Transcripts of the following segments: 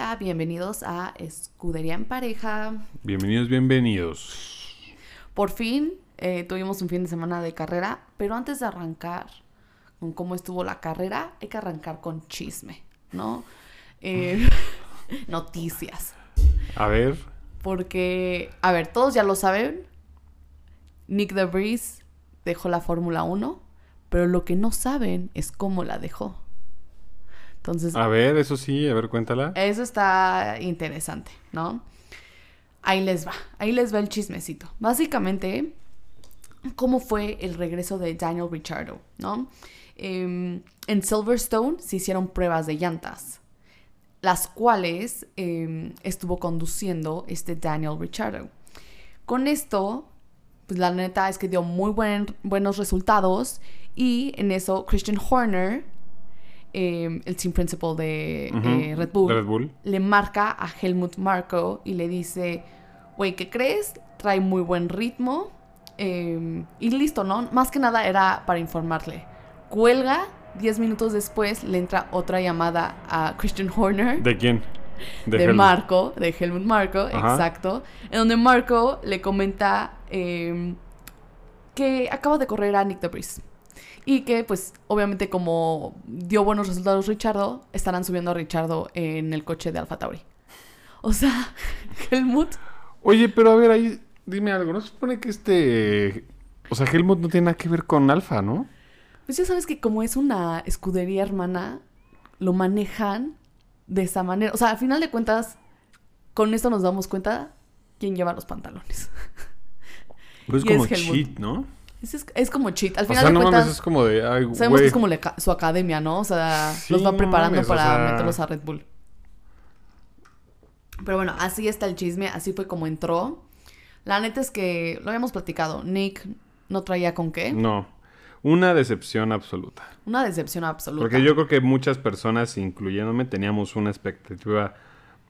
Hola, bienvenidos a Escudería en Pareja. Bienvenidos, bienvenidos. Por fin eh, tuvimos un fin de semana de carrera, pero antes de arrancar con cómo estuvo la carrera, hay que arrancar con chisme, ¿no? Eh, noticias. A ver. Porque, a ver, todos ya lo saben. Nick DeVries dejó la Fórmula 1, pero lo que no saben es cómo la dejó. Entonces, A ver, eso sí, a ver, cuéntala. eso está interesante, ¿no? Ahí les va, ahí les va el chismecito. Básicamente, cómo fue el regreso de Daniel Ricciardo, ¿no? Em, en Silverstone se hicieron pruebas de llantas, las cuales em, estuvo conduciendo este Daniel Ricciardo. Con esto, pues la neta es que dio muy buen- buenos resultados y en eso Christian Horner, em, el team principal de eh, Red Bull, de Red Bull. le marca a Helmut Marko y le dice, güey, ¿qué crees? Trae muy buen ritmo. eh, y listo, ¿no? Más que nada era para informarle. Cuelga, 10 minutos después le entra otra llamada a Christian Horner. ¿De quién? De, Helmut. Marco, de Helmut Marco, Ajá. exacto. En donde Marco le comenta eh, que acaba de correr a Nick DeVries. Y que, pues, obviamente, como dio buenos resultados Richardo, estarán subiendo a Richardo en el coche de Alfa Tauri. O sea, Helmut. Oye, pero a ver, ahí, dime algo. ¿No se supone que este... O sea, Helmut no tiene nada que ver con Alfa, ¿no? Pues ya sabes que como es una escudería hermana, lo manejan de esa manera. O sea, al final de cuentas, con esto nos damos cuenta quién lleva los pantalones. Pero es Y es como Helmut. cheat, ¿no? Es, es- como cheat. Al O final sea, de no cuentas, mames, es como de... Ay, sabemos que es como su academia, ¿no? O sea, Sí, los va no preparando o para sea- meterlos a Red Bull. Pero bueno, así está el chisme, así fue como entró. La neta es que lo habíamos platicado. Nick no traía con qué. No. Una decepción absoluta. Una decepción absoluta. Porque yo creo que muchas personas, incluyéndome, teníamos una expectativa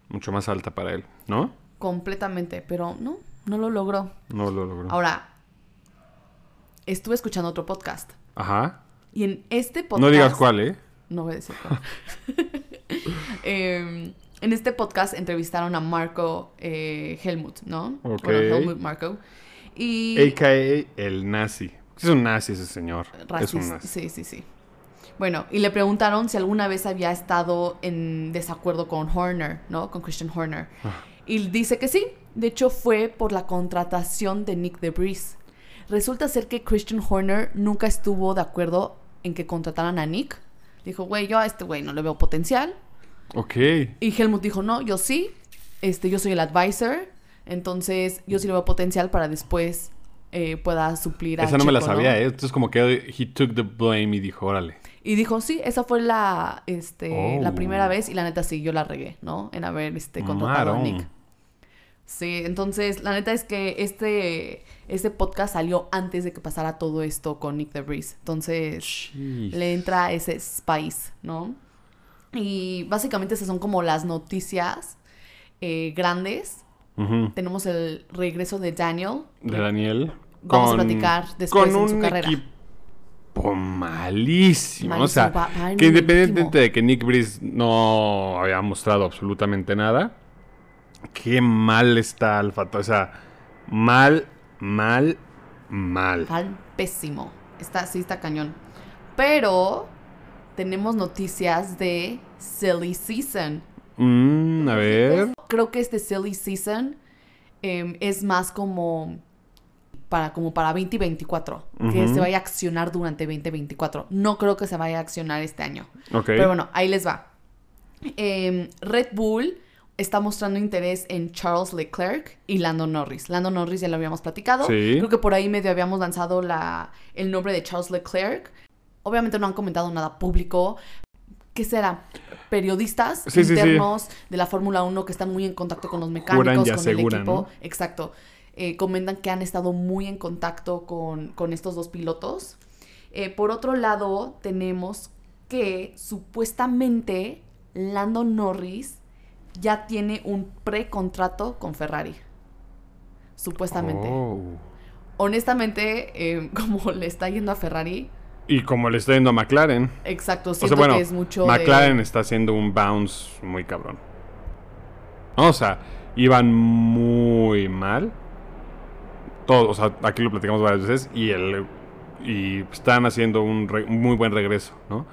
mucho más alta para él, ¿no? Completamente, pero no, no lo logró. No lo logró. Ahora, estuve escuchando otro podcast. Ajá. Y en este podcast. No digas cuál, ¿eh? No voy a decir cuál. Em, en este podcast entrevistaron a Marco eh, Helmut, ¿no? Ok. Bueno, Helmut Marco. Y. A.K.A. el nazi. Es un nazi ese señor. Es un racista. nazi. Sí, sí, sí. Bueno, y le preguntaron si alguna vez había estado en desacuerdo con Horner, ¿no? Con Christian Horner. Ah. Y dice que sí. De hecho, fue por la contratación de Nick DeVries. Resulta ser que Christian Horner nunca estuvo de acuerdo en que contrataran a Nick. Dijo, güey, yo a este güey no le veo potencial. Ok. Y Helmut dijo, no, yo sí. Este, yo soy el advisor. Entonces, yo sí le veo potencial para después eh, pueda suplir a Esa no me la sabía, ¿eh? Entonces como que he took the blame y dijo, órale. Y dijo, sí, esa fue la, este, Oh. la primera vez y la neta sí, yo la regué, ¿no? En haber este, contratado a. Nick. Sí, entonces la neta es que este, este podcast salió antes de que pasara todo esto con Nick DeVries. Entonces Jeez. le entra ese spice, ¿no? Y básicamente esas son como las noticias eh, grandes. Tenemos el regreso de Daniel. De Daniel. Vamos a platicar después con en su un carrera. equipo malísimo. O sea, va- va en que independientemente de que Nick Breeze no había mostrado absolutamente nada, qué mal está Alfa. O sea, mal, mal, mal. Al pésimo. Está, sí, está cañón. Pero tenemos noticias de Silly Season. Mm, a ver. Creo que este Silly Season em, es más como para, como para 2024. Que se vaya a accionar durante 2024. No creo que se vaya a accionar este año. Ok. Pero bueno, ahí les va. Em, Red Bull está mostrando interés en Charles Leclerc y Lando Norris. Lando Norris ya lo habíamos platicado. Sí. Creo que por ahí medio habíamos lanzado la, el nombre de Charles Leclerc. Obviamente no han comentado nada público. ¿Qué será? Periodistas Sí, sí, sí. internos de la Fórmula 1 que están muy en contacto con los mecánicos, con aseguran, el equipo. ¿no? Exacto. Eh, comentan que han estado muy en contacto con, con estos dos pilotos. Eh, por otro lado, tenemos que supuestamente Lando Norris ya tiene un precontrato con Ferrari. Supuestamente. Oh. Honestamente, eh, como le está yendo a Ferrari, Y como le está yendo a McLaren. exacto, O siento sea, bueno, que es mucho McLaren de... está haciendo un bounce muy cabrón. O sea, iban muy mal. Todos, o sea, aquí lo platicamos varias veces y el y están haciendo un, re- un muy buen regreso, ¿no?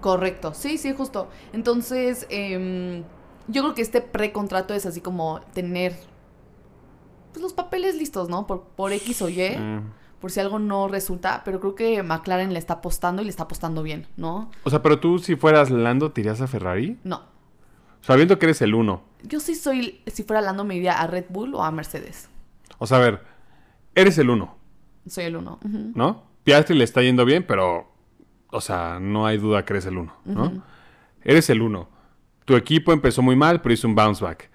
Correcto, sí, sí, justo. Entonces, em, yo creo que este precontrato es así como tener pues, los papeles listos, ¿no? Por, por X o Y, Mm. por si algo no resulta, pero creo que McLaren le está apostando y le está apostando bien, ¿no? O sea, pero tú si fueras Lando, ¿te irías a Ferrari? No, Sabiendo que eres el uno. yo sí soy, si fuera Lando me iría a Red Bull o a Mercedes. O sea, a ver, eres el uno, Soy el uno. ¿no? Piastri le está yendo bien, pero, o sea, no hay duda que eres el uno, ¿no? Eres el uno. Tu equipo empezó muy mal, pero hizo un bounce back.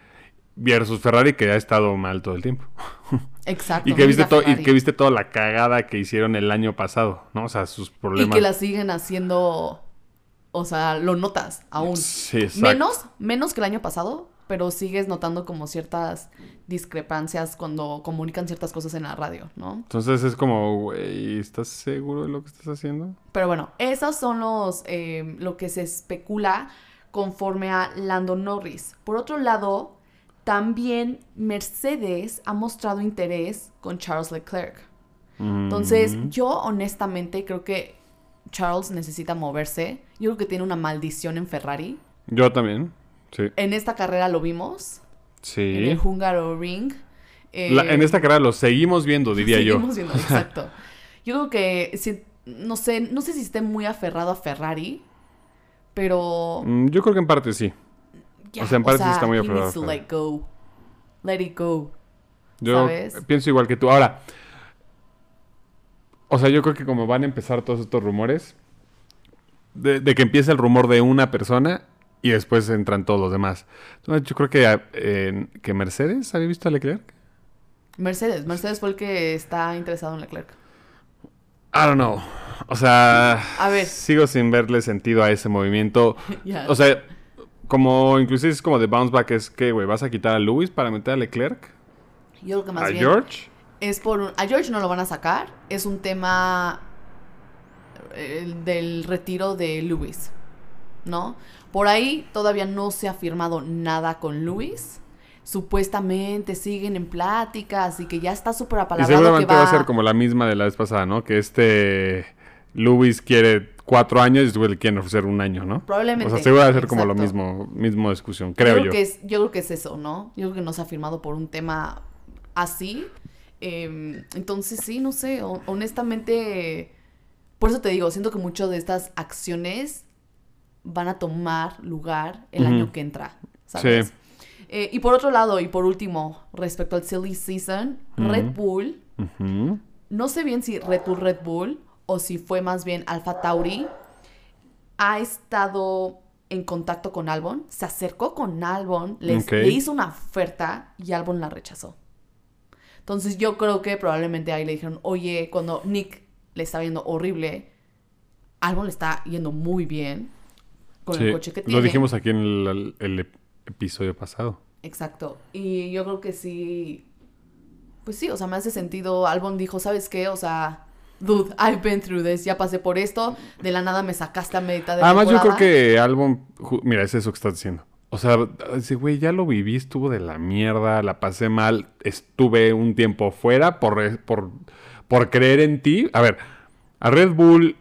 Versus Ferrari, que ha estado mal todo el tiempo. Exacto. Y que, viste y que viste toda la cagada que hicieron el año pasado, ¿no? O sea, sus Y problemas. que la siguen haciendo, o sea, lo notas aún. Sí, exacto. Menos, menos que el año pasado, pero sigues notando como ciertas discrepancias cuando comunican ciertas cosas en la radio, ¿no? Entonces es como, güey, ¿estás seguro de lo que estás haciendo? Pero bueno, esos son los eh, lo que se especula conforme a Lando Norris. Por otro lado, también Mercedes ha mostrado interés con Charles Leclerc. Entonces, Mm. yo honestamente creo que Charles necesita moverse. Yo creo que tiene una maldición en Ferrari. Yo también, sí. En esta carrera lo vimos, en Sí. el Húngaro Ring. Eh, La- en esta carrera lo seguimos viendo, diría yo. seguimos viendo, exacto. Yo creo que, si- no sé, no sé si esté muy aferrado a Ferrari, pero... Mm, Yo creo que en parte sí. ya, o sea, en parte sí está muy aferrado to let go. Let it go. Yo ¿Sabes? pienso igual que tú. Ahora, o sea, yo creo que como van a empezar todos estos rumores, de, de que empieza el rumor de una persona y después entran todos los demás. Entonces, yo creo que, eh, que Mercedes había visto a Leclerc. Mercedes, Mercedes fue el que está interesado en Leclerc. I don't know. O sea, A ver. sigo sin verle sentido a ese movimiento. O sea, como inclusive es como de bounce back, es que, güey, ¿vas a quitar a Lewis para meter a Leclerc? Yo creo que más ¿A bien George? es por un- a George no lo van a sacar, es un tema eh, del retiro de Lewis, ¿no? Por ahí todavía no se ha firmado nada con Lewis. Supuestamente siguen en pláticas y que ya está súper Y apalabrado que seguramente va, va a ser como la misma de la vez pasada, ¿no? Que este Lewis quiere cuatro años y después le quieren ofrecer un año, ¿no? Probablemente. O sea, seguro va a ser como lo mismo, mismo discusión, Yo creo creo, yo. Que es, yo creo que es eso, ¿no? Yo creo que no se ha firmado por un tema así. Eh, entonces, sí, no sé. ho- honestamente, por eso te digo, siento que muchas de estas acciones van a tomar lugar el año que entra, ¿sabes? Sí. Eh, y por otro lado, y por último, respecto al Silly Season, Red. Bull, no sé bien si Red Bull Red Bull o si fue más bien Alpha Tauri, ha estado en contacto con Albon, se acercó con Albon, les- le hizo una oferta y Albon la rechazó. Entonces yo creo que probablemente ahí le dijeron, oye, cuando Nick le está viendo horrible, Albon le está yendo muy bien con Sí, el coche que tiene. Lo dijimos aquí en el, el ep- episodio pasado. Exacto. Y yo creo que sí. Pues sí, o sea, me hace sentido. Albon dijo, ¿sabes qué? O sea, dude, I've been through this. Ya pasé por esto. De la nada me sacaste a mitad de Además, yo creo que Albon... Mira, es eso que estás diciendo. O sea, ese güey ya lo viví, estuvo de la mierda, la pasé mal, estuve un tiempo fuera por, re- por, por creer en ti. A ver, a Red Bull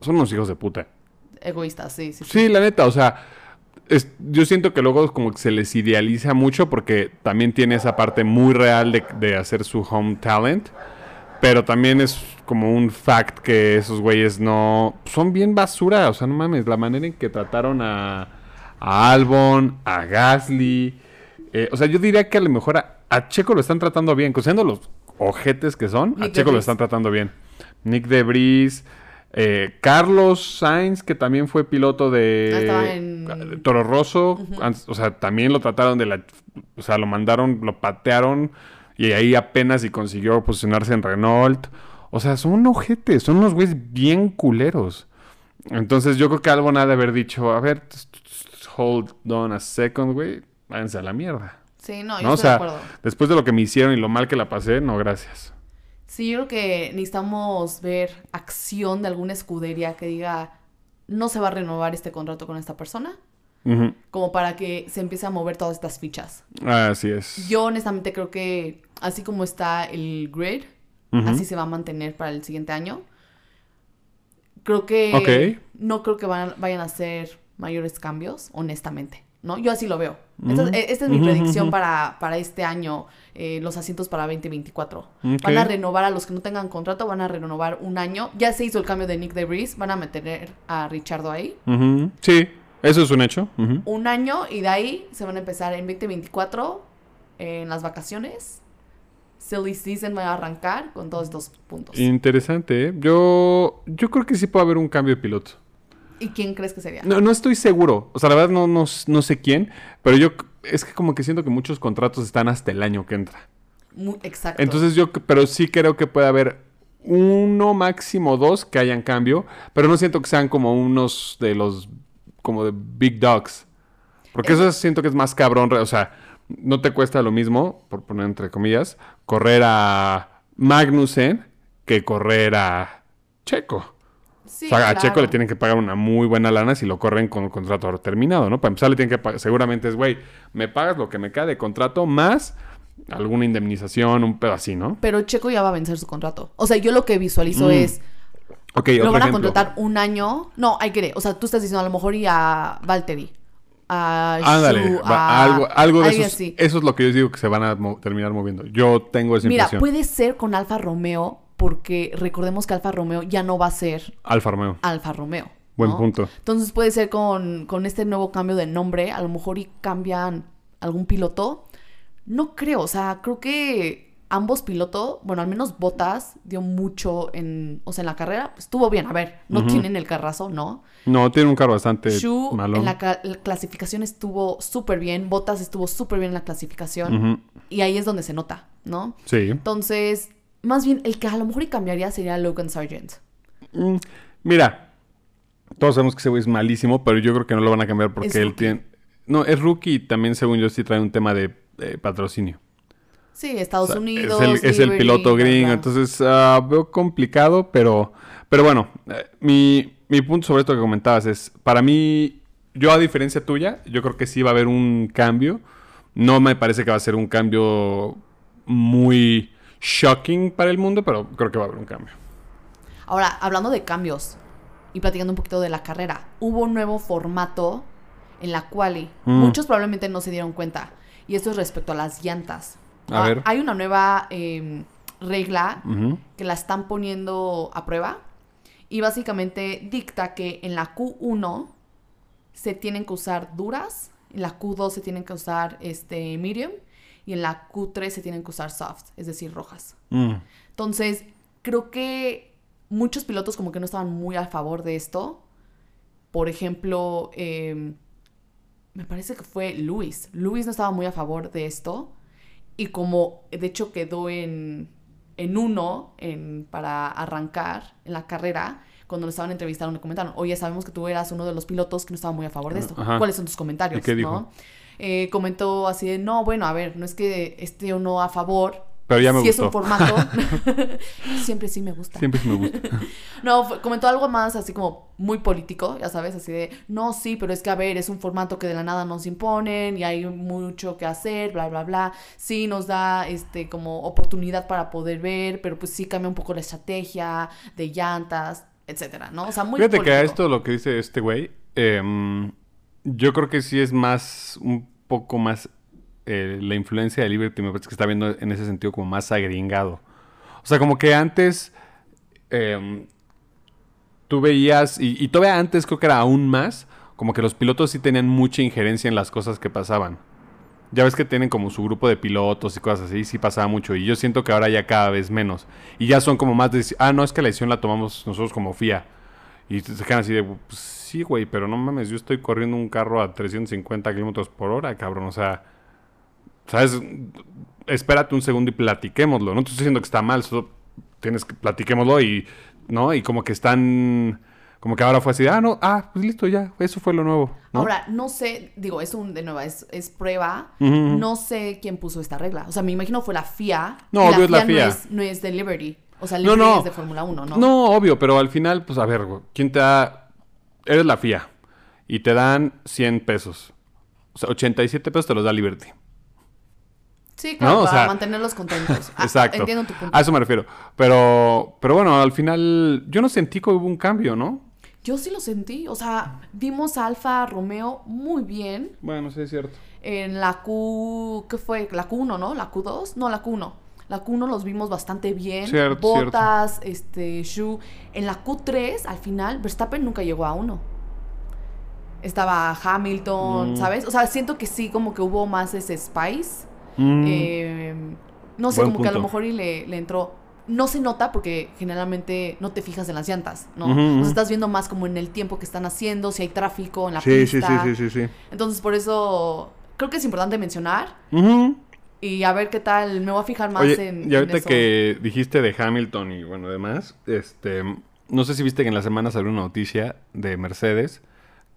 son unos hijos de puta. Egoísta, sí, sí. sí. Sí, la neta, o sea, es- yo siento que luego como que se les idealiza mucho porque también tiene esa parte muy real de, de hacer su home talent, pero también es como un fact que esos güeyes no... Son bien basura, o sea, no mames, la manera en que trataron a, a Albon, a Gasly, eh, o sea, yo diría que a lo mejor a, a Checo lo están tratando bien, considerando los ojetes que son, a Checo lo están tratando bien. Nick Debris, eh, Carlos Sainz, que también fue piloto de Ah, en- Toro Rosso, o sea, también lo trataron de la, o sea, lo mandaron, lo patearon y ahí apenas y consiguió posicionarse en Renault. O sea, son ojetes, son unos güeyes bien culeros. Entonces yo creo que Albon ha de haber dicho, a ver, hold on a second, güey, váyanse a la mierda. Sí, no, yo ¿No? O estoy de acuerdo. después de lo que me hicieron y lo mal que la pasé, no, gracias. Sí, yo creo que necesitamos ver acción de alguna escudería que diga, no se va a renovar este contrato con esta persona. Como para que se empiece a mover todas estas fichas. Así es. Yo honestamente creo que así como está el grid, así se va a mantener para el siguiente año. Creo que no creo que van- vayan a hacer mayores cambios, honestamente. ¿No? Yo así lo veo. Esta, e- esta es mi predicción para, para este año, eh, los asientos para 2024. Ok. Van a renovar a los que no tengan contrato, van a renovar un año. Ya se hizo el cambio de Nick DeVries, van a meter a Richardo ahí. Sí, eso es un hecho. Un año y de ahí se van a empezar en 2024, en las vacaciones. Silly Season va a arrancar con todos estos puntos. Interesante, ¿eh? Yo, yo creo que sí puede haber un cambio de piloto. ¿Y quién crees que sería? No, no estoy seguro. O sea, la verdad no, no, no sé quién. Pero yo es que como que siento que muchos contratos están hasta el año que entra. Exacto. Entonces yo, pero sí creo que puede haber uno, máximo dos que hayan cambio. Pero no siento que sean como unos de los, como de big dogs. Porque Es- eso siento que es más cabrón. O sea, no te cuesta lo mismo, por poner entre comillas, correr a Magnussen que correr a Checo. Sí, o sea, a. Checo le tienen que pagar una muy buena lana si lo corren con un contrato terminado, ¿no? Para empezar le tienen que pagar, seguramente es, güey, me pagas lo que me cae de contrato más alguna indemnización, un pedo así, ¿no? Pero Checo ya va a vencer su contrato. O sea, yo lo que visualizo Mm. es, lo van a ejemplo. contratar un año. No, hay que, o sea, tú estás diciendo a lo mejor y a Valtteri, a Ándale, Shu, va- a algo, algo de eso. así. Eso es lo que yo digo que se van a mo- terminar moviendo. Yo tengo esa Mira, impresión. puede ser con Alfa Romeo, porque recordemos que Alfa Romeo ya no va a ser Alfa Romeo. Alfa Romeo. Buen ¿no? punto. Entonces puede ser con, con este nuevo cambio de nombre, a lo mejor y cambian algún piloto. No creo, o sea, creo que ambos pilotos, bueno, al menos Botas dio mucho en, o sea, en la carrera, pues, estuvo bien, a ver, no tienen el carrazo, ¿no? No, tiene un carro bastante Shu malo. en la, ca- la clasificación estuvo súper bien, Botas estuvo súper bien en la clasificación y ahí es donde se nota, ¿no? Sí. Entonces, más bien, el que a lo mejor y cambiaría sería Logan Sargent. Mm, Mira, todos sabemos que ese güey es malísimo, pero yo creo que no lo van a cambiar porque Es él rookie. tiene... No, es rookie y también, según yo, sí trae un tema de eh, patrocinio. Sí, Estados O sea, Unidos. Es el, es el Liberty, piloto gringo, entonces ah, veo complicado, pero, pero bueno, eh, mi, mi punto sobre esto que comentabas es, para mí, yo a diferencia tuya, yo creo que sí va a haber un cambio. No me parece que va a ser un cambio muy shocking para el mundo, pero creo que va a haber un cambio. Ahora, hablando de cambios y platicando un poquito de la carrera, hubo un nuevo formato en la quali. Mm. Muchos probablemente no se dieron cuenta. Y esto es respecto a las llantas. A Ah, ver. Hay una nueva eh, regla que la están poniendo a prueba. Y básicamente dicta que en la Q1 se tienen que usar duras, en la Q2 se tienen que usar este, medium y en la Q3 se tienen que usar soft, es decir, rojas. Mm. Entonces, creo que muchos pilotos como que no estaban muy a favor de esto. Por ejemplo, eh, me parece que fue Luis. Luis no estaba muy a favor de esto. Y como de hecho quedó en, en uno en, para arrancar en la carrera, cuando lo estaban entrevistando le comentaron, oye, sabemos que tú eras uno de los pilotos que no estaba muy a favor de esto. Ajá. ¿Cuáles son tus comentarios? ¿Y qué dijo? ¿no? Eh, comentó así de, no, bueno, a ver, no es que esté o no a favor. Pero ya me si es gustó. un formato. Siempre sí me gusta. Siempre sí me gusta. No, fue- comentó algo más así como muy político, ya sabes, así de, no, sí, pero es que a ver, es un formato que de la nada nos imponen y hay mucho que hacer, bla, bla, bla. Sí, nos da este como oportunidad para poder ver, pero pues sí cambia un poco la estrategia de llantas, etcétera, ¿no? O sea, muy Fíjate que a esto lo que dice este güey, em, yo creo que sí es más, un poco más, eh, la influencia de Liberty me parece que está viendo en ese sentido como más agringado. O sea, como que antes em, tú veías, y, todavía antes creo que era aún más, como que los pilotos sí tenían mucha injerencia en las cosas que pasaban. Ya ves que tienen como su grupo de pilotos y cosas así, sí pasaba mucho. Y yo siento que ahora ya cada vez menos. Y ya son como más de, ah, no, es que la decisión la tomamos nosotros como FIA. Y se quedan así de, pues sí, güey, pero no mames, yo estoy corriendo un carro a 350 kilómetros por hora, cabrón. O sea, ¿sabes? Espérate un segundo y platiquémoslo. No te estoy diciendo que está mal, solo tienes que platiquémoslo y, ¿no? Y como que están, como que ahora fue así, ah, no, ah, pues listo, ya, eso fue lo nuevo. ¿no? Ahora, no sé, digo, es un, de nuevo, es, es prueba. No sé quién puso esta regla. O sea, me imagino fue la FIA. No, obvio es la No FIA. es, no es de Liberty. O sea, No, Liberty no. es de Fórmula 1, ¿no? No, obvio, pero al final, pues a ver, ¿quién te da...? Eres la FIA. y te dan 100 pesos. O sea, 87 pesos te los da Liberty. Sí, claro, No, o para sea, mantenerlos contentos. Ah, Exacto. Entiendo tu punto. A eso me refiero. Pero, pero bueno, al final yo no sentí que hubo un cambio, ¿no? Yo sí lo sentí. O sea, vimos a Alfa Romeo muy bien. Bueno, sí es cierto. En la Q. ¿Qué fue? La Q1, ¿no? La Q2. No, la Q1. La Q1 los vimos bastante bien. Cierto, Botas, este, Shu. En la Q3, al final, Verstappen nunca llegó a uno. Estaba Hamilton, Mm. ¿sabes? O sea, siento que sí, como que hubo más ese spice. Mm, Eh, no sé, Buen como que a lo mejor y le, le entró. No se nota porque generalmente no te fijas en las llantas, ¿no? O ujú. sea, estás viendo más como en el tiempo que están haciendo, si hay tráfico en la sí, sí, pista. sí, sí, sí, sí. Entonces, por eso creo que es importante mencionar Ujú. Y a ver qué tal. Me voy a fijar más Oye, en. y ahorita en eso. que dijiste de Hamilton y bueno, demás, este, no sé si viste que en la semana salió una noticia de Mercedes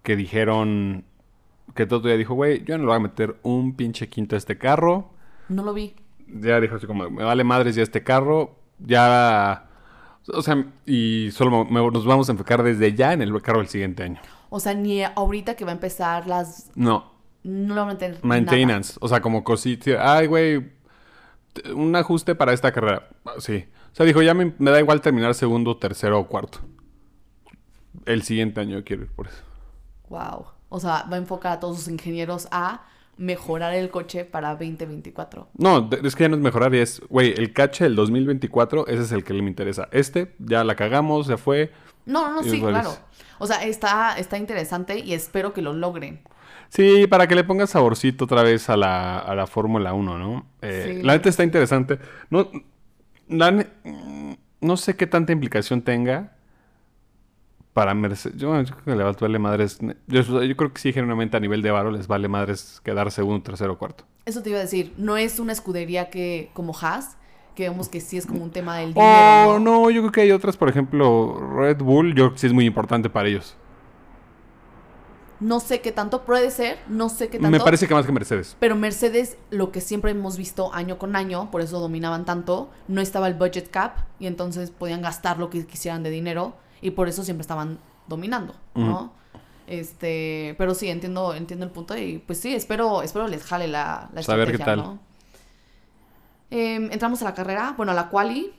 que dijeron que todo día dijo, güey, yo no le voy a meter un pinche quinto a este carro. No lo vi. Ya dijo así como, me vale madres ya este carro, ya... O sea, y solo me- nos vamos a enfocar desde ya en el carro del siguiente año. O sea, ni ahorita que va a empezar las. No, No lo van a tener. maintenance. O sea, como cosita. Ay, güey, un ajuste para esta carrera. Sí. O sea, dijo, ya me, me da igual terminar segundo, tercero o cuarto. El siguiente año quiero ir por eso. Wow. O sea, va a enfocar a todos sus ingenieros a mejorar el coche para 2024. No, es que ya no es mejorar, ya es, güey, el cache del 2024, ese es el que me interesa. Este, ya la cagamos, ya fue. No, no, no, sí, claro. O sea, está, está interesante y espero que lo logren. Sí, para que le pongas saborcito otra vez a la, a la Fórmula 1, ¿no? Eh, Sí. La neta está interesante. No, la no sé qué tanta implicación tenga para Mercedes. Yo, yo creo que le va- vale madres. Yo, yo creo que sí, genuinamente a nivel de varo les vale madres quedar segundo, tercero o cuarto. Eso te iba a decir, no es una escudería que como Haas, que vemos que sí es como un tema del dinero. Oh, no, yo creo que hay otras, por ejemplo, Red Bull, yo creo que sí es muy importante para ellos. No sé qué tanto puede ser, no sé qué tanto. Me parece que más que Mercedes. Pero Mercedes, lo que siempre hemos visto año con año, por eso dominaban tanto, no estaba el budget cap y entonces podían gastar lo que quisieran de dinero y por eso siempre estaban dominando, ¿no? Este, pero sí, entiendo, entiendo el punto y pues sí, espero, espero les jale la, la Saber qué estrategia, tal. ¿no? Em, entramos a la carrera, bueno, a la quali,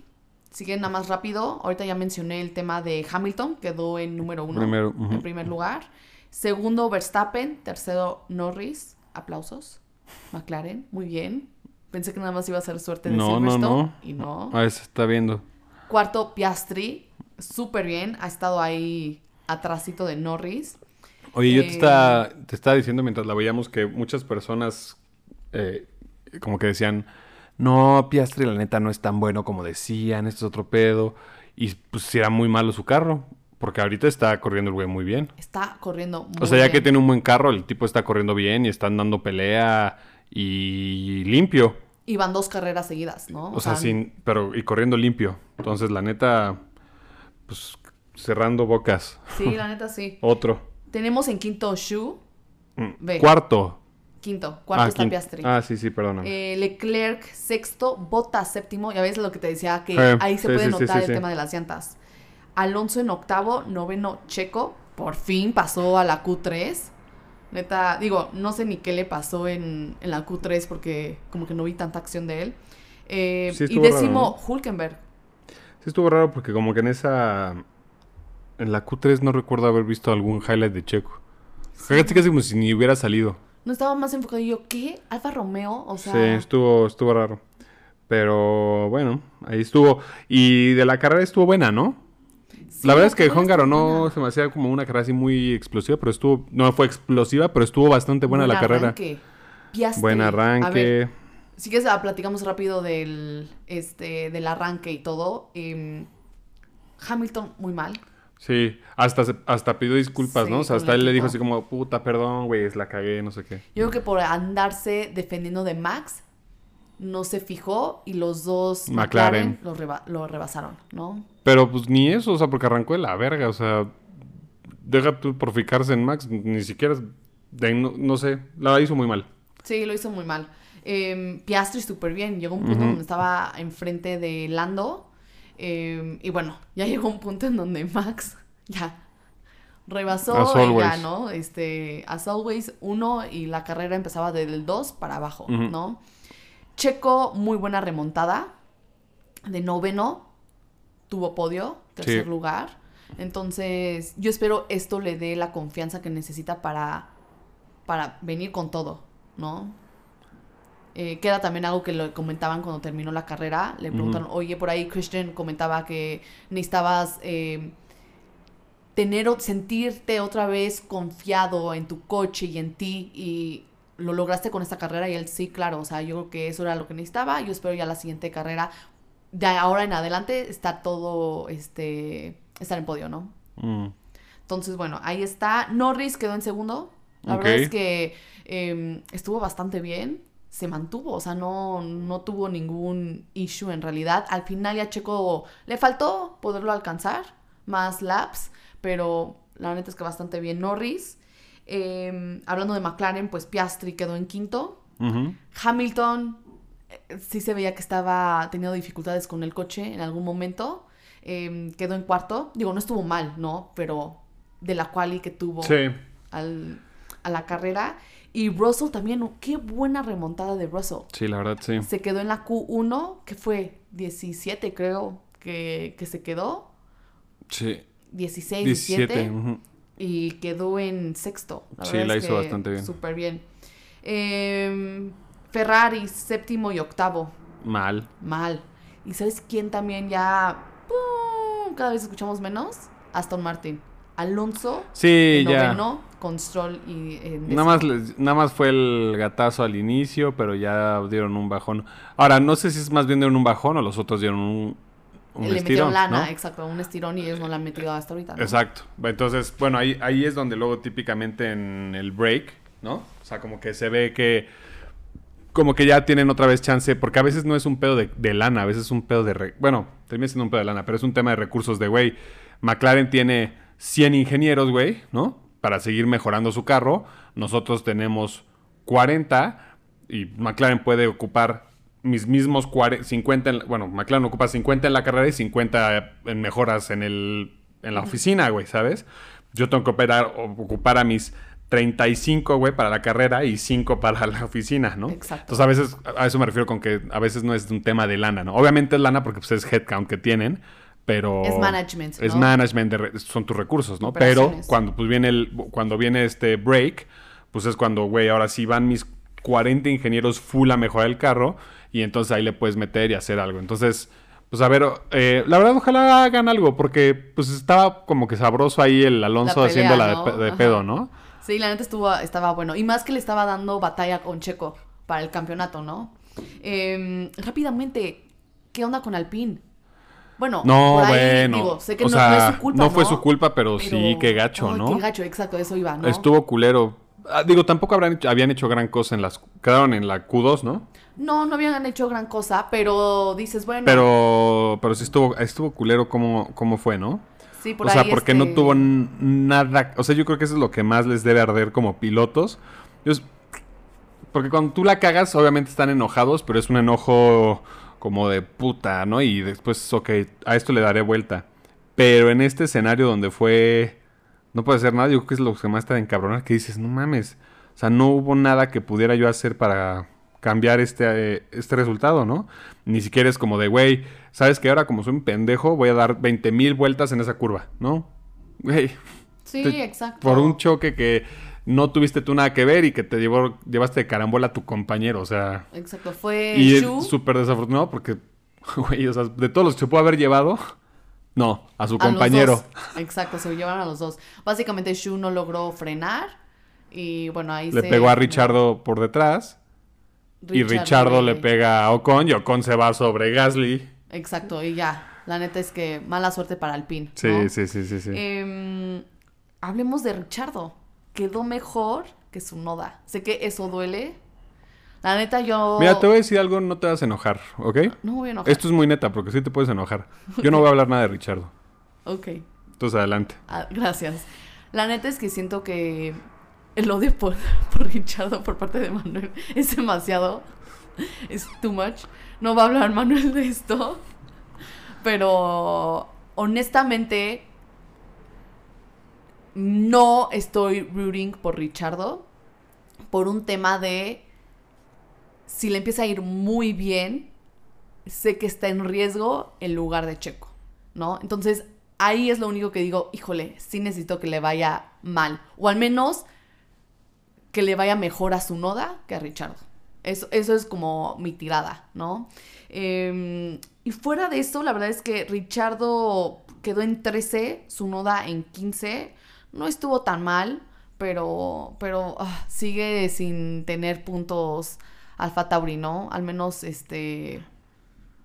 sigue nada más rápido. Ahorita ya mencioné el tema de Hamilton, quedó en número uno, Primero, en primer lugar. Segundo, Verstappen. Tercero, Norris. Aplausos. McLaren, muy bien. Pensé que nada más iba a ser suerte de No, no, Silverstone. no. Y no. A ver, se está viendo. Cuarto, Piastri. Súper bien. Ha estado ahí atrásito de Norris. Oye, yo te Eh, estaba, te estaba diciendo mientras la veíamos que muchas personas eh, como que decían, no, Piastri la neta no es tan bueno como decían, esto es otro pedo. Y pues era muy malo su carro, porque ahorita está corriendo el güey muy bien. Está corriendo muy O sea, ya bien. que tiene un buen carro, el tipo está corriendo bien y están dando pelea y limpio. Y van dos carreras seguidas, ¿no? O, sea, sin, pero y corriendo limpio. Entonces, la neta, pues cerrando bocas. Sí, la neta sí. Otro. Tenemos en quinto Shu. Mm. Cuarto. Quinto. Cuarto Ah, está Piastri. Ah, sí, sí, perdóname. Eh, Leclerc sexto, Bottas séptimo. Ya ves lo que te decía, que Eh, ahí se sí, puede sí, notar sí, el tema de las llantas. Alonso en octavo, noveno Checo. Por fin pasó a la Q3. Neta, digo, no sé ni qué le pasó en, en la Q3 porque como que no vi tanta acción de él. Eh, Sí, y raro, décimo, Hulkenberg. Sí estuvo raro porque como que en esa... En la Q3 no recuerdo haber visto algún highlight de Checo. Fíjate que es como si ni hubiera salido. No estaba más enfocado. Y yo, ¿qué? ¿Alfa Romeo? O sea, Sí, estuvo, estuvo raro. Pero bueno, ahí estuvo. Y de la carrera estuvo buena, ¿no? Sí, la verdad es que carrera estuvo no se me hacía como una carrera así muy explosiva, pero estuvo... No fue explosiva, pero estuvo bastante buena Buen la carrera. arranque. Piastri. Buen A ver, arranque. Si quieres, ah, platicamos rápido del, este, del arranque y todo. Em, Hamilton, muy mal. Sí, hasta, hasta pidió disculpas, Sí, ¿no? O sea, hasta él le dijo así como, puta, perdón, güey, la cagué, no sé qué. Yo creo que por andarse defendiendo de Max, no se fijó y los dos McLaren. McLaren, lo, reba- lo rebasaron, ¿no? Pero pues ni eso, o sea, porque arrancó de la verga, o sea, deja tú por fijarse en Max, ni siquiera, de- no, no sé, la hizo muy mal. Sí, lo hizo muy mal. Em, Piastri súper bien. Llegó un punto donde estaba enfrente de Lando. em, y bueno, ya llegó un punto en donde Max ya rebasó As y ya. ¿no? Este, as always, uno y la carrera empezaba del 2 para abajo. ¿no? Checo, muy buena remontada. De noveno, tuvo podio, tercer Sí. lugar. Entonces, yo espero esto le dé la confianza que necesita para, para venir con todo, ¿no? Eh, que era también algo que lo comentaban cuando terminó la carrera. Le preguntaron, oye, por ahí Christian comentaba que necesitabas eh, tener sentirte otra vez confiado en tu coche y en ti y lo lograste con esta carrera y él sí, claro, o sea, yo creo que eso era lo que necesitaba. Yo espero ya la siguiente carrera de ahora en adelante estar todo este estar en podio, ¿no? Mm. Entonces, bueno, ahí está. Norris quedó en segundo. La verdad es que eh, estuvo bastante bien. Se mantuvo, o sea, no, no tuvo ningún issue en realidad. Al final ya Checo le faltó poderlo alcanzar, más laps, pero la neta es que bastante bien Norris. Eh, hablando de McLaren, pues Piastri quedó en quinto. Hamilton eh, sí se veía que estaba teniendo dificultades con el coche en algún momento. Eh, quedó en cuarto. Digo, no estuvo mal, ¿no? Pero de la quali que tuvo Sí. al- a la carrera. Y Russell también, qué buena remontada de Russell. Sí, la verdad, sí. Se quedó en la Q1, que fue 17 creo que, que se quedó. Sí. 16, 17. 17. ujú. Y quedó en sexto. Sí, la hizo bastante bien. Súper bien. Eh, Ferrari, séptimo y octavo. Mal. Mal. ¿Y sabes quién también ya... ¡pum! Cada vez escuchamos menos? Aston Martin. Alonso, Sí, ya. noveno, con Stroll y... en Nada más, nada más fue el gatazo al inicio, pero ya dieron un bajón. Ahora, no sé si es más bien dieron un bajón o los otros dieron un, un Le metieron estirón, lana, ¿no? exacto, un estirón y ellos no la han metido hasta ahorita. ¿no? Exacto. Entonces, bueno, ahí, ahí es donde luego típicamente en el break, ¿no? O sea, como que se ve que como que ya tienen otra vez chance, porque a veces no es un pedo de, de lana, a veces es un pedo de... re- bueno, termina siendo un pedo de lana, pero es un tema de recursos de, güey, McLaren tiene 100 ingenieros, güey, ¿no? Para seguir mejorando su carro. Nosotros tenemos 40 y McLaren puede ocupar mis mismos 40, 50, en bueno, McLaren ocupa 50 en la carrera y 50 en mejoras en, el, en la oficina, güey, ¿sabes? Yo tengo que operar, ocupar a mis 35, güey, para la carrera y 5 para la oficina, ¿no? Exacto. Entonces, a veces, a eso me refiero con que a veces no es un tema de lana, ¿no? Obviamente es lana porque pues, es headcount que tienen, pero... Es management, Es management, de son tus recursos, ¿no? Pero cuando, pues, viene el, cuando viene este break, pues es cuando, güey, ahora sí van mis 40 ingenieros full a mejorar el carro y entonces ahí le puedes meter y hacer algo. Entonces, pues a ver, eh, la verdad ojalá hagan algo porque pues estaba como que sabroso ahí el Alonso La pelea, haciéndola de pedo, ¿no? Sí, la neta estuvo, estaba bueno. Y más que le estaba dando batalla con Checo para el campeonato, ¿no? Eh, rápidamente, ¿qué onda con Alpine? Bueno, No, por ahí, bueno. digo, sé que no, sea, no es su culpa, no fue su culpa, pero, Pero- sí, qué gacho, Ay, ¿no? Qué gacho, exacto, eso iba, ¿no? Estuvo culero. Ah, digo, tampoco habrán hecho- habían hecho gran cosa en las... Quedaron en la Q2, ¿no? No, no habían hecho gran cosa, pero dices, bueno, Pero, pero sí estuvo, estuvo culero cómo, cómo fue, ¿no? sí, por o sea, ahí, porque este, no tuvo n- nada. O sea, yo creo que eso es lo que más les debe arder como pilotos. Ellos- porque cuando tú la cagas, obviamente están enojados, pero es un enojo como de puta, ¿no? Y después, ok, a esto le daré vuelta. Pero en este escenario donde fue. No puede hacer nada, yo creo que es lo que más te encabronar, que dices, no mames. O sea, no hubo nada que pudiera yo hacer para cambiar este, eh, este resultado, ¿no? Ni siquiera es como de, güey, ¿sabes que Ahora como soy un pendejo voy a dar 20 mil vueltas en esa curva, ¿no? Güey, Sí, te- exacto. por un choque que no tuviste tú nada que ver y que te llevó, llevaste de carambola a tu compañero, o sea... Exacto, fue y Shu es súper desafortunado porque, güey, o sea, de todos los que se pudo haber llevado, no, a su a compañero. Exacto, se llevaron a los dos. Básicamente Shu no logró frenar y bueno, ahí Le se... pegó a Richardo por detrás y Richardo le pega a Ocon y Ocon se va sobre Gasly. Exacto, y ya. La neta es que mala suerte para Alpine. Sí, ¿no? sí, sí, sí, sí. Em, hablemos de Richardo. Quedó mejor que su noda. Sé que eso duele. La neta, yo. Mira, te voy a decir algo, no te vas a enojar, ¿ok? No voy a enojar. Esto es muy neta porque sí te puedes enojar. Yo no voy a hablar nada de Richardo. Ok. Entonces, adelante. Ah, gracias. La neta es que siento que el odio por, por Richardo por parte de Manuel es demasiado. Es too much. No va a hablar Manuel de esto. Pero honestamente, no estoy rooting por Richardo por un tema de si le empieza a ir muy bien, sé que está en riesgo en lugar de Checo, ¿no? Entonces, ahí es lo único que digo, híjole, sí necesito que le vaya mal, o al menos que le vaya mejor a su noda que a Richardo. Eso, eso es como mi tirada, ¿no? Em, y fuera de eso, la verdad es que Richardo quedó en 13, su noda en 15. No estuvo tan mal, pero, pero ah, sigue sin tener puntos Alfa Tauri, ¿no? Al menos este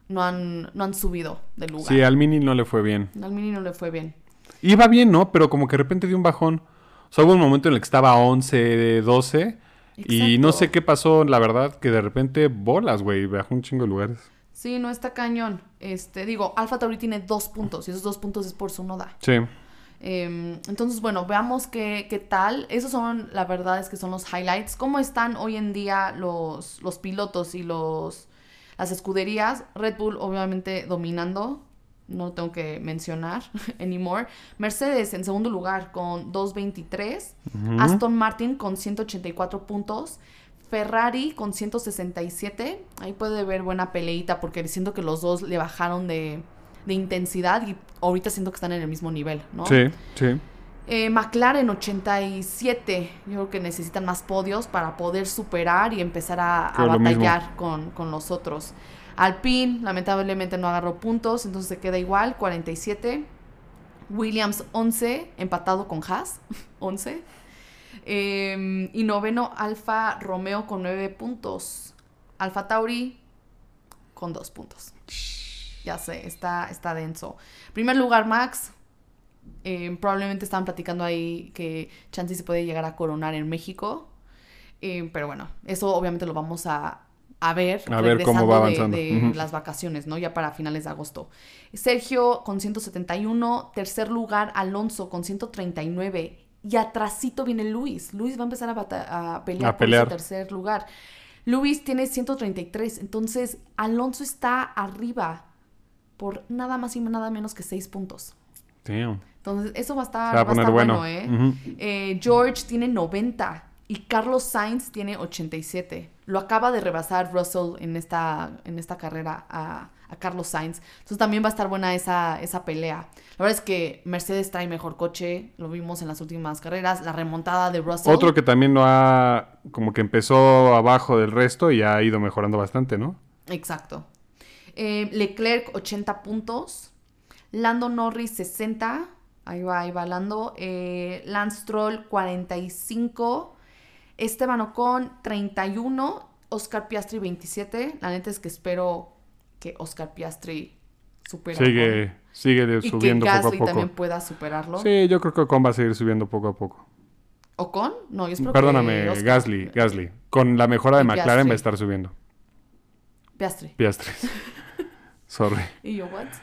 no han, no han subido de lugar. Sí, al Mini no le fue bien. Al Mini no le fue bien. Iba bien, ¿no? Pero como que de repente dio un bajón. Sea, hubo un momento en el que estaba 11, 12. Y no sé qué pasó, la verdad, que de repente bolas, güey, bajó un chingo de lugares. Sí, no está cañón. Este, digo, Alfa Tauri tiene dos puntos y esos dos puntos es por su noda. Sí. Em, entonces, bueno, veamos qué, qué, tal. Esos son, la verdad es que son los highlights. ¿Cómo están hoy en día los, los pilotos y los, las escuderías? Red Bull obviamente dominando. No tengo que mencionar anymore. Mercedes en segundo lugar con 223. Aston Martin con 184 puntos. Ferrari con 167. Ahí puede ver buena peleita porque siento que los dos le bajaron de, de intensidad y ahorita siento que están en el mismo nivel, ¿no? Sí, sí. Eh, McLaren 87, yo creo que necesitan más podios para poder superar y empezar a, batallar con, con, los otros. Alpine lamentablemente no agarró puntos, entonces se queda igual, 47. Williams 11, empatado con Haas, 11. Em, y noveno Alfa Romeo con 9 puntos. Alfa Tauri con 2 puntos. Ya sé, está, está denso. Primer lugar, Max. Eh, probablemente estaban platicando ahí que Chansey se puede llegar a coronar en México. Eh, pero bueno, eso obviamente lo vamos a, a ver. A ver cómo va avanzando. De, las vacaciones, ¿no? Ya para finales de agosto. Sergio con 171. Tercer lugar, Alonso con 139. Y atrasito viene Luis. Luis va a empezar a, a pelear, por ese tercer lugar. Luis tiene 133. Entonces, Alonso está arriba por nada más y nada menos que seis puntos. Entonces, eso va a estar, bueno, ¿eh? ¿eh? George tiene 90 y Carlos Sainz tiene 87. Lo acaba de rebasar Russell en esta, en esta carrera a, Carlos Sainz. Entonces también va a estar buena esa, esa pelea. La verdad es que Mercedes trae mejor coche, lo vimos en las últimas carreras, la remontada de Russell. Otro que también lo ha, como que empezó abajo del resto y ha ido mejorando bastante, ¿no? Exacto. Eh, Leclerc, 80 puntos. Lando Norris, 60. Ahí va, ahí va Lando. Eh, Lance Stroll, 45. Esteban Ocon, 31. Oscar Piastri, 27. La neta es que espero que Oscar Piastri supere. Sigue, sigue subiendo poco a poco. también pueda superarlo. Sí, yo creo que Ocon va a seguir subiendo poco a poco. ¿Ocon? No, yo espero Perdóname, Gasly, Gasly. Con la mejora de McLaren va a estar subiendo. Piastri. Piastri. Sorry. Y yo, ¿what?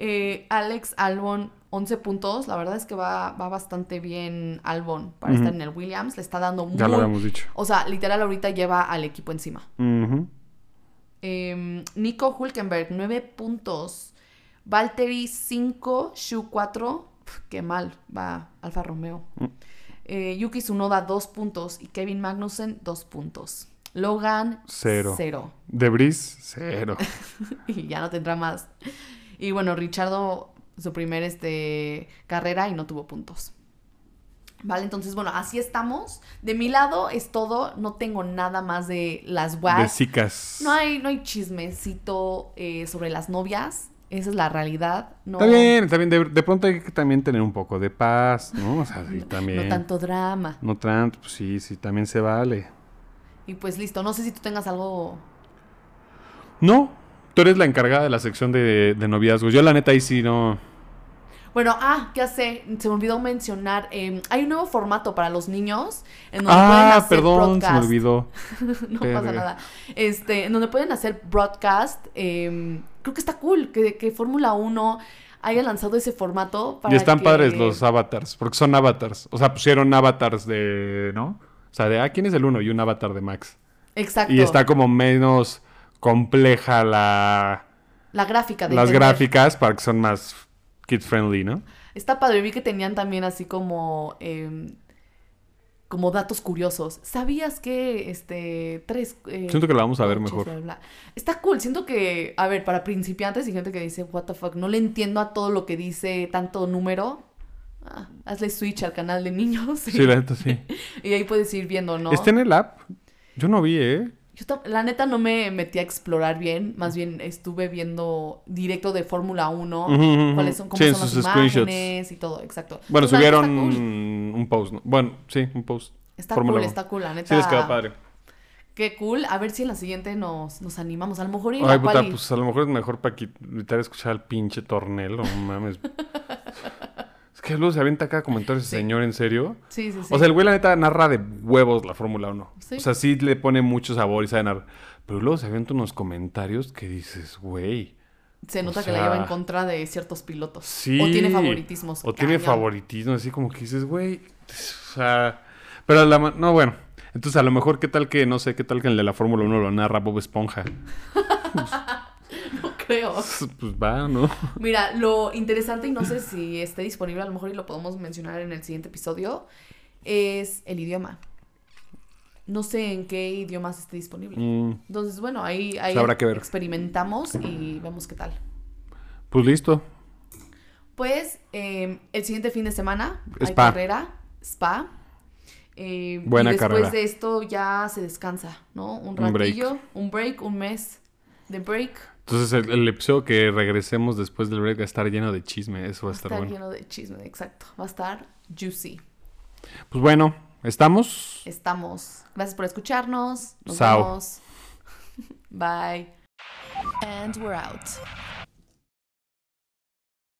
Eh, Alex Albon, 11 puntos. La verdad es que va, bastante bien Albon para estar en el Williams. Le está dando muy... Ya lo habíamos dicho. O sea, literal ahorita lleva al equipo encima. Em, Nico Hulkenberg, 9 puntos. Valtteri, 5. Shu, 4. Qué mal va Alfa Romeo. Mm. Eh, Yuki Tsunoda, 2 puntos. Y Kevin Magnussen, 2 puntos. Logan, cero. cero. Debris, cero. y ya no tendrá más. Y bueno, Richardo, su primer este, carrera y no tuvo puntos. Vale, entonces, bueno, así estamos. De mi lado es todo. No tengo nada más de las guas. De No hay, no hay chismecito eh, sobre las novias. Esa es la realidad. No... Está bien, está bien. De, pronto hay que también tener un poco de paz, ¿no? O sea, sí, también. No tanto drama. No tanto, pues sí, sí, también se vale. Y pues listo, no sé si tú tengas algo... No, tú eres la encargada de la sección de, de noviazgos. Yo la neta ahí sí no... Bueno, ah, ya sé, se me olvidó mencionar, em, hay un nuevo formato para los niños en donde ah, pueden hacer perdón, se me olvidó. no pasa nada. Este, en donde pueden hacer broadcast. Em, creo que está cool que, que Fórmula 1 haya lanzado ese formato. Para y están padres los avatars, porque son avatars. O sea, pusieron avatars de, ¿no? O sea, de, ah, ¿quién es el uno? Y un avatar de Max. Exacto. Y está como menos compleja la... La gráfica. De las gráficas para que son más kid friendly, ¿no? Está padre, vi que tenían también así como... em, como datos curiosos. ¿Sabías que este tres eh, Siento que la vamos a ver mejor. bla, bla, bla? Está cool. Siento que, a ver, para principiantes y gente que dice, what the fuck, no le entiendo a todo lo que dice tanto número. Ah, hazle switch al canal de niños. Sí, la neta sí. y ahí puedes ir viendo, ¿no? ¿Está en el app? Yo no vi, ¿eh? Yo la neta no me metí a explorar bien, más bien estuve viendo directo de Fórmula 1, Ujú, ujú, cuáles ujú. son, cómo Sí, son las sus screenshots. imágenes y todo, exacto. Bueno, Pues, subieron cool, un post, ¿no? Bueno, sí, un post. está Fórmula cool, uno. está cool, la neta. Sí, les quedó padre. Qué cool, a ver si en la siguiente nos, nos animamos, a lo mejor ir Ay, puta, pues a lo mejor es mejor para evitar escuchar al pinche tornelo, mames. que luego se avienta acá comentarios ese Sí. señor, ¿en serio? Sí, sí, sí. O sea, el güey la neta narra de huevos la Fórmula 1. Sí. O sea, sí le pone mucho sabor y sabe narrar. Pero luego se avienta unos comentarios que dices, güey. se nota o que la lleva en contra de ciertos pilotos. Sí. O tiene favoritismos. O tiene favoritismo, así como que dices, güey. O sea. Pero la. No, bueno. Entonces, a lo mejor, ¿qué tal que, no sé, qué tal que el de la Fórmula 1 lo narra Bob Esponja? Creo. Pues va, ¿no? Mira, lo interesante, y no sé si esté disponible, a lo mejor y lo podemos mencionar en el siguiente episodio, es el idioma. No sé en qué idiomas esté disponible. Mm, Entonces, bueno, ahí, ahí Habrá que ver. experimentamos y vemos qué tal. pues listo. Pues eh, el siguiente fin de semana hay Spa. carrera, spa. Eh, Buena y después carrera. de esto ya se descansa, ¿no? Un Un break. ratillo, un break, un mes de break. Entonces, el, el episodio que regresemos después del break va a estar lleno de chisme. Eso va a estar Está bueno. lleno de chisme, exacto. Va a estar juicy. Pues bueno, ¿estamos? Estamos. Gracias por escucharnos. Nos Sao. vemos. Bye. And we're out.